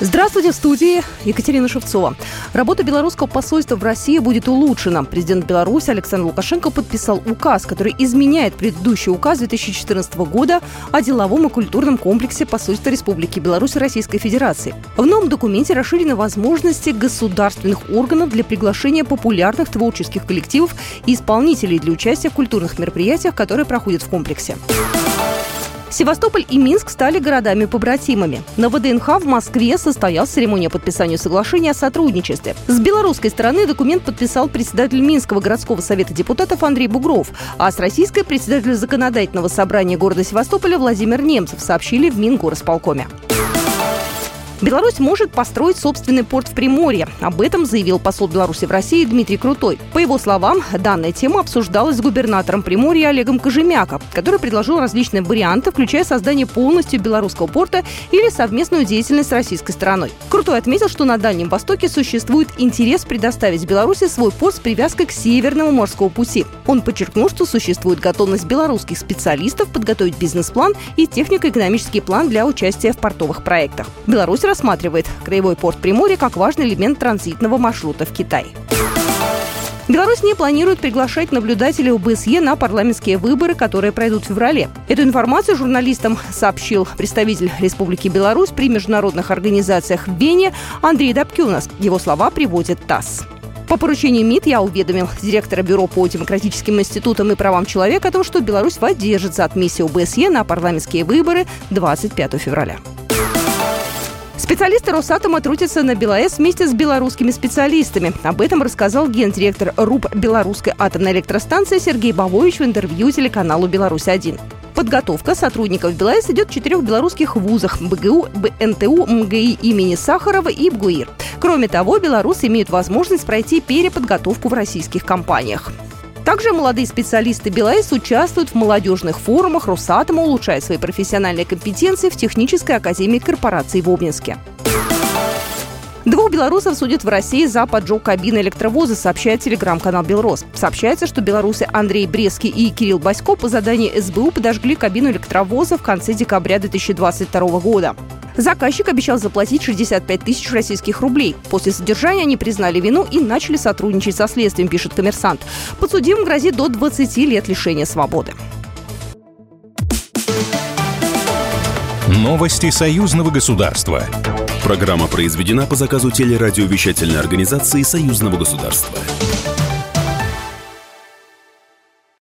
Здравствуйте, в студии Екатерина Шевцова. Работа белорусского посольства в России будет улучшена. Президент Беларуси Александр Лукашенко подписал указ, который изменяет предыдущий указ 2014 года о деловом и культурном комплексе посольства Республики Беларусь Российской Федерации. В новом документе расширены возможности государственных органов для приглашения популярных творческих коллективов и исполнителей для участия в культурных мероприятиях, которые проходят в комплексе. Севастополь и Минск стали городами-побратимами. На ВДНХ в Москве состоялась церемония подписания соглашения о сотрудничестве. С белорусской стороны документ подписал председатель Минского городского совета депутатов Андрей Бугров, а с российской председатель законодательного собрания города Севастополя Владимир Немцев сообщили в Мингорисполкоме. Беларусь может построить собственный порт в Приморье. Об этом заявил посол Беларуси в России Дмитрий Крутой. По его словам, данная тема обсуждалась с губернатором Приморья Олегом Кожемяко, который предложил различные варианты, включая создание полностью белорусского порта или совместную деятельность с российской стороной. Крутой отметил, что на Дальнем Востоке существует интерес предоставить Беларуси свой порт с привязкой к Северному морскому пути. Он подчеркнул, что существует готовность белорусских специалистов подготовить бизнес-план и технико-экономический план для участия в портовых проектах. Беларусь рассматривает краевой порт Приморья как важный элемент транзитного маршрута в Китай. Беларусь не планирует приглашать наблюдателей ОБСЕ на парламентские выборы, которые пройдут в феврале. Эту информацию журналистам сообщил представитель Республики Беларусь при международных организациях в Вене Андрей Дабкюнас. Его слова приводит ТАСС. По поручению МИД я уведомил директора Бюро по демократическим институтам и правам человека о том, что Беларусь воздержится от миссии ОБСЕ на парламентские выборы 25 февраля. Специалисты Росатома трудятся на БелАЭС вместе с белорусскими специалистами. Об этом рассказал гендиректор РУП Белорусской атомной электростанции Сергей Бавович в интервью телеканалу «Беларусь-1». Подготовка сотрудников БелАЭС идет в четырех белорусских вузах – БГУ, БНТУ, МГИ имени Сахарова и БГУИР. Кроме того, белорусы имеют возможность пройти переподготовку в российских компаниях. Также молодые специалисты БелАЭС участвуют в молодежных форумах Росатома, улучшая свои профессиональные компетенции в Технической академии корпорации в Обнинске. Двух белорусов судят в России за поджог кабины электровоза, сообщает телеграм-канал «Белрос». Сообщается, что белорусы Андрей Бреский и Кирилл Басько по заданию СБУ подожгли кабину электровоза в конце декабря 2022 года. Заказчик обещал заплатить 65 тысяч российских рублей. После содержания они признали вину и начали сотрудничать со следствием, пишет коммерсант. Подсудимым грозит до 20 лет лишения свободы. Новости союзного государства. Программа произведена по заказу телерадиовещательной организации союзного государства.